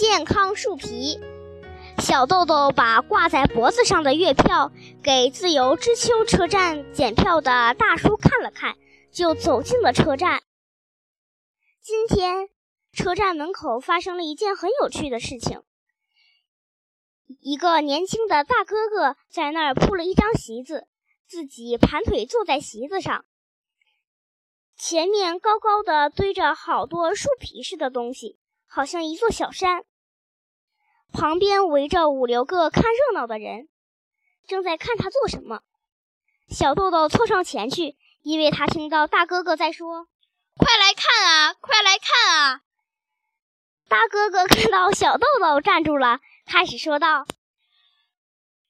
健康树皮。小豆豆把挂在脖子上的月票给自由之丘车站检票的大叔看了看，就走进了车站。今天，车站门口发生了一件很有趣的事情。一个年轻的大哥哥在那儿铺了一张席子，自己盘腿坐在席子上，前面高高的堆着好多树皮似的东西，好像一座小山。旁边围着五六个看热闹的人，正在看他做什么。小豆豆凑上前去，因为他听到大哥哥在说：“快来看啊，快来看啊！”大哥哥看到小豆豆站住了，开始说道：“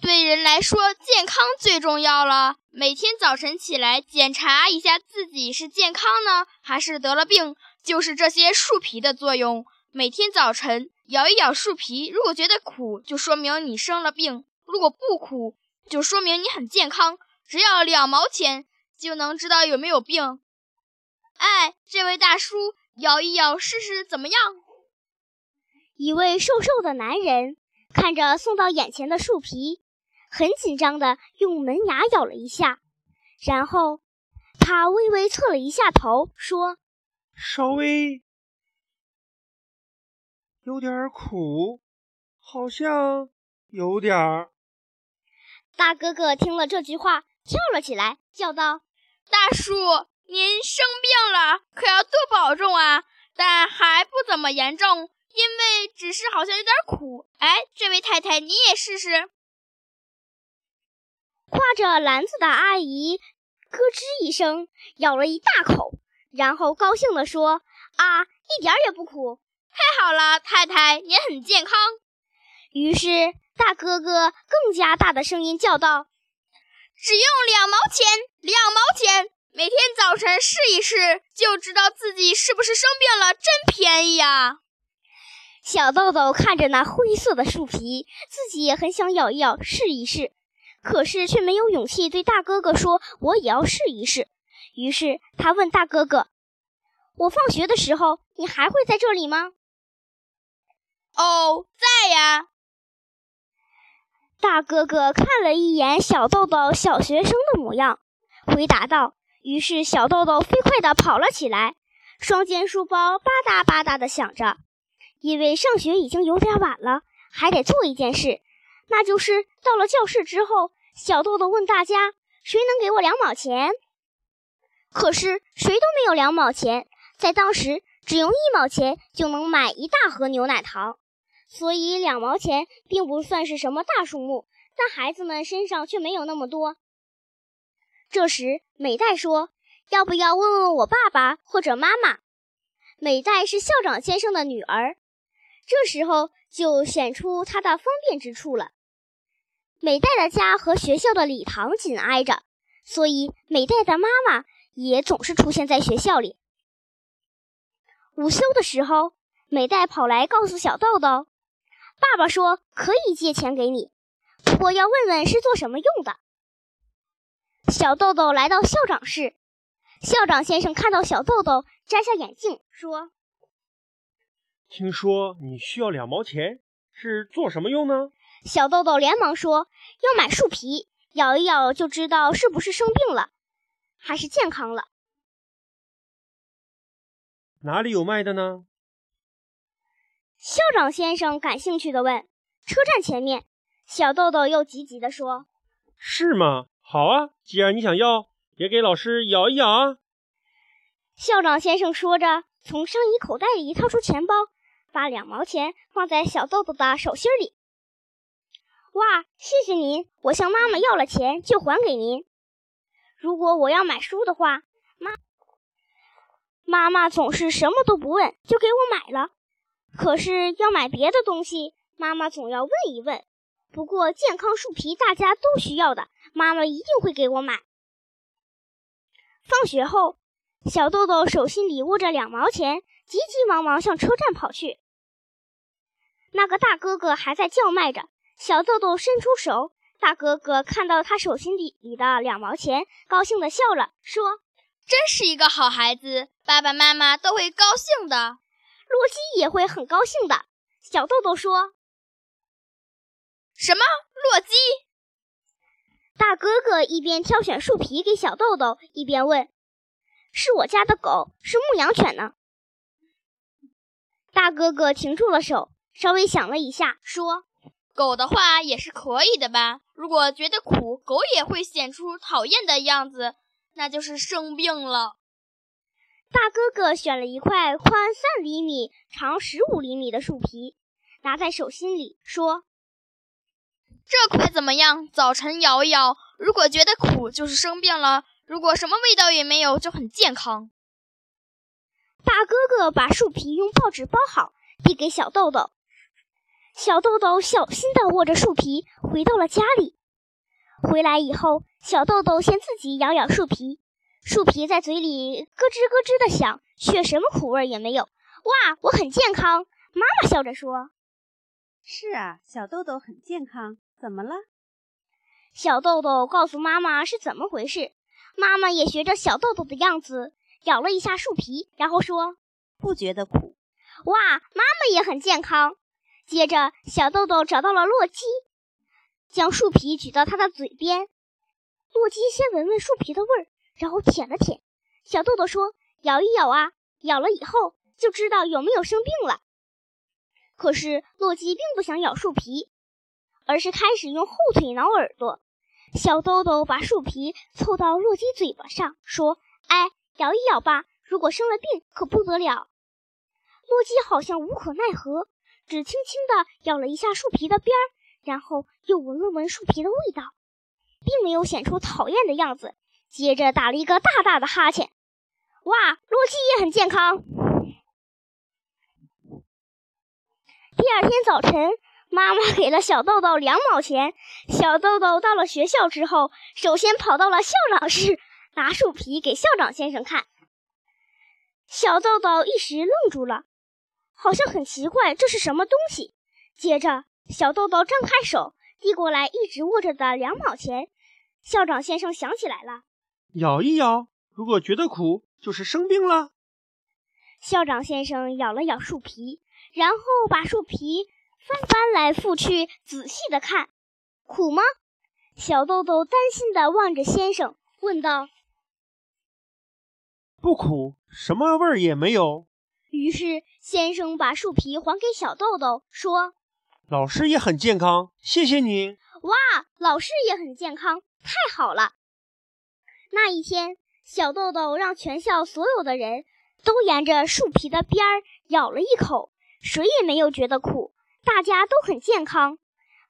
对人来说，健康最重要了。每天早晨起来检查一下自己是健康呢，还是得了病，就是这些树皮的作用。每天早晨。”咬一咬树皮，如果觉得苦，就说明你生了病；如果不苦，就说明你很健康。只要两毛钱，就能知道有没有病。哎，这位大叔，咬一咬试试怎么样？一位瘦瘦的男人看着送到眼前的树皮，很紧张地用门牙咬了一下，然后他微微侧了一下头，说：“稍微。”有点苦，好像有点儿。大哥哥听了这句话，跳了起来，叫道：“大叔，您生病了，可要多保重啊！但还不怎么严重，因为只是好像有点苦。哎，这位太太，你也试试。”挎着篮子的阿姨咯吱一声咬了一大口，然后高兴地说：“啊，一点也不苦。”太好了，太太，您很健康。于是大哥哥更加大的声音叫道：“只用两毛钱，两毛钱，每天早晨试一试，就知道自己是不是生病了，真便宜啊！”小豆豆看着那灰色的树皮，自己也很想咬一咬试一试，可是却没有勇气对大哥哥说：“我也要试一试。”于是他问大哥哥：“我放学的时候，你还会在这里吗？”哦，在呀。大哥哥看了一眼小豆豆小学生的模样，回答道。于是小豆豆飞快地跑了起来，双肩书包吧嗒吧嗒地响着。因为上学已经有点晚了，还得做一件事，那就是到了教室之后，小豆豆问大家：“谁能给我两毛钱？”可是谁都没有两毛钱，在当时，只用一毛钱就能买一大盒牛奶糖。所以两毛钱并不算是什么大数目，但孩子们身上却没有那么多。这时，美代说：“要不要问问我爸爸或者妈妈？”美代是校长先生的女儿，这时候就显出她的方便之处了。美代的家和学校的礼堂紧挨着，所以美代的妈妈也总是出现在学校里。午休的时候，美代跑来告诉小豆豆。爸爸说可以借钱给你，不过要问问是做什么用的。小豆豆来到校长室，校长先生看到小豆豆，摘下眼镜说：“听说你需要两毛钱，是做什么用呢？”小豆豆连忙说：“要买树皮，咬一咬就知道是不是生病了，还是健康了。”哪里有卖的呢？校长先生感兴趣地问：“车站前面。”小豆豆又急急地说：“是吗？好啊，既然你想要，也给老师咬一咬啊。”校长先生说着，从上衣口袋里掏出钱包，把两毛钱放在小豆豆的手心里。“哇，谢谢您！我向妈妈要了钱，就还给您。如果我要买书的话，妈妈妈总是什么都不问，就给我买了。”可是要买别的东西，妈妈总要问一问。不过健康树皮大家都需要的，妈妈一定会给我买。放学后，小豆豆手心里握着两毛钱，急急忙忙向车站跑去。那个大哥哥还在叫卖着，小豆豆伸出手，大哥哥看到他手心里里的两毛钱，高兴地笑了，说：“真是一个好孩子，爸爸妈妈都会高兴的。”洛基也会很高兴的。小豆豆说：“什么洛基？”大哥哥一边挑选树皮给小豆豆，一边问：“是我家的狗，是牧羊犬呢？”大哥哥停住了手，稍微想了一下，说：“狗的话也是可以的吧？如果觉得苦，狗也会显出讨厌的样子，那就是生病了。”大哥哥选了一块宽三厘米、长十五厘米的树皮，拿在手心里说：“这块怎么样？早晨咬一咬，如果觉得苦，就是生病了；如果什么味道也没有，就很健康。”大哥哥把树皮用报纸包好，递给小豆豆。小豆豆小心地握着树皮，回到了家里。回来以后，小豆豆先自己咬咬树皮，树皮在嘴里咯吱咯吱地响，却什么苦味也没有。哇，我很健康！妈妈笑着说：“是啊，小豆豆很健康。怎么了？”小豆豆告诉妈妈是怎么回事。妈妈也学着小豆豆的样子。咬了一下树皮，然后说：“不觉得苦。”哇，妈妈也很健康。接着，小豆豆找到了洛基，将树皮举到他的嘴边。洛基先闻闻树皮的味儿，然后舔了舔。小豆豆说：“咬一咬啊，咬了以后就知道有没有生病了。”可是洛基并不想咬树皮，而是开始用后腿挠耳朵。小豆豆把树皮凑到洛基嘴巴上，说：“哎。”咬一咬吧，如果生了病可不得了。洛基好像无可奈何，只轻轻地咬了一下树皮的边儿，然后又闻了闻树皮的味道，并没有显出讨厌的样子。接着打了一个大大的哈欠。哇，洛基也很健康。第二天早晨，妈妈给了小豆豆两毛钱。小豆豆到了学校之后，首先跑到了校长室。拿树皮给校长先生看，小豆豆一时愣住了，好像很奇怪，这是什么东西？接着，小豆豆张开手，递过来一直握着的两毛钱。校长先生想起来了，咬一咬，如果觉得苦，就是生病了。校长先生咬了咬树皮，然后把树皮翻翻来覆去，仔细的看，苦吗？小豆豆担心的望着先生，问道。不苦，什么味儿也没有。于是先生把树皮还给小豆豆，说：“老师也很健康，谢谢你。”哇，老师也很健康，太好了！那一天，小豆豆让全校所有的人都沿着树皮的边儿咬了一口，谁也没有觉得苦，大家都很健康。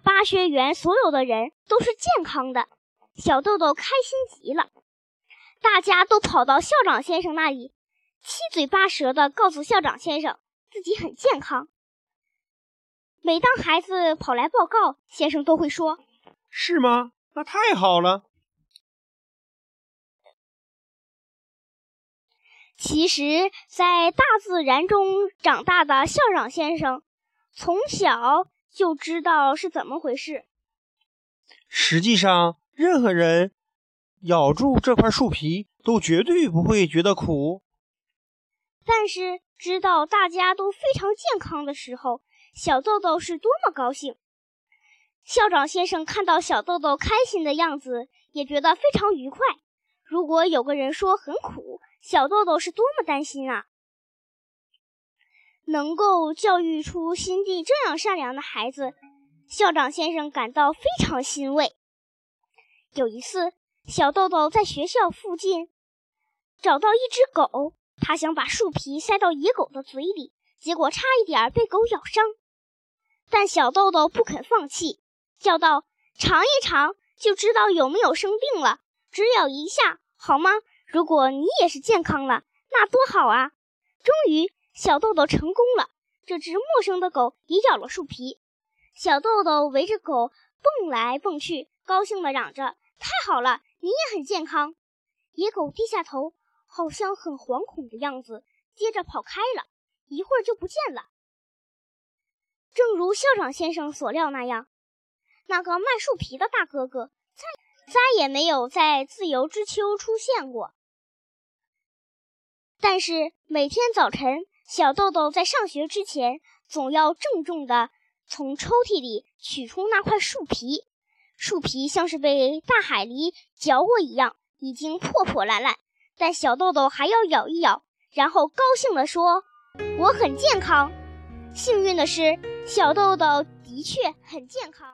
巴学园所有的人都是健康的，小豆豆开心极了。大家都跑到校长先生那里，七嘴八舌地告诉校长先生自己很健康。每当孩子跑来报告，先生都会说：“是吗？那太好了。”其实，在大自然中长大的校长先生，从小就知道是怎么回事。实际上，任何人。咬住这块树皮，都绝对不会觉得苦。但是知道大家都非常健康的时候，小豆豆是多么高兴！校长先生看到小豆豆开心的样子，也觉得非常愉快。如果有个人说很苦，小豆豆是多么担心啊！能够教育出心地这样善良的孩子，校长先生感到非常欣慰。有一次。小豆豆在学校附近找到一只狗，他想把树皮塞到野狗的嘴里，结果差一点被狗咬伤。但小豆豆不肯放弃，叫道：“尝一尝就知道有没有生病了，只咬一下好吗？如果你也是健康了，那多好啊！”终于，小豆豆成功了。这只陌生的狗也咬了树皮，小豆豆围着狗蹦来蹦去，高兴地嚷着：“太好了！”你也很健康。野狗低下头，好像很惶恐的样子，接着跑开了，一会儿就不见了。正如校长先生所料那样，那个卖树皮的大哥哥再再也没有在自由之丘出现过。但是每天早晨，小豆豆在上学之前，总要郑重地从抽屉里取出那块树皮。树皮像是被大海狸嚼过一样，已经破破烂烂，但小豆豆还要咬一咬，然后高兴地说：“我很健康。”幸运的是，小豆豆的确很健康。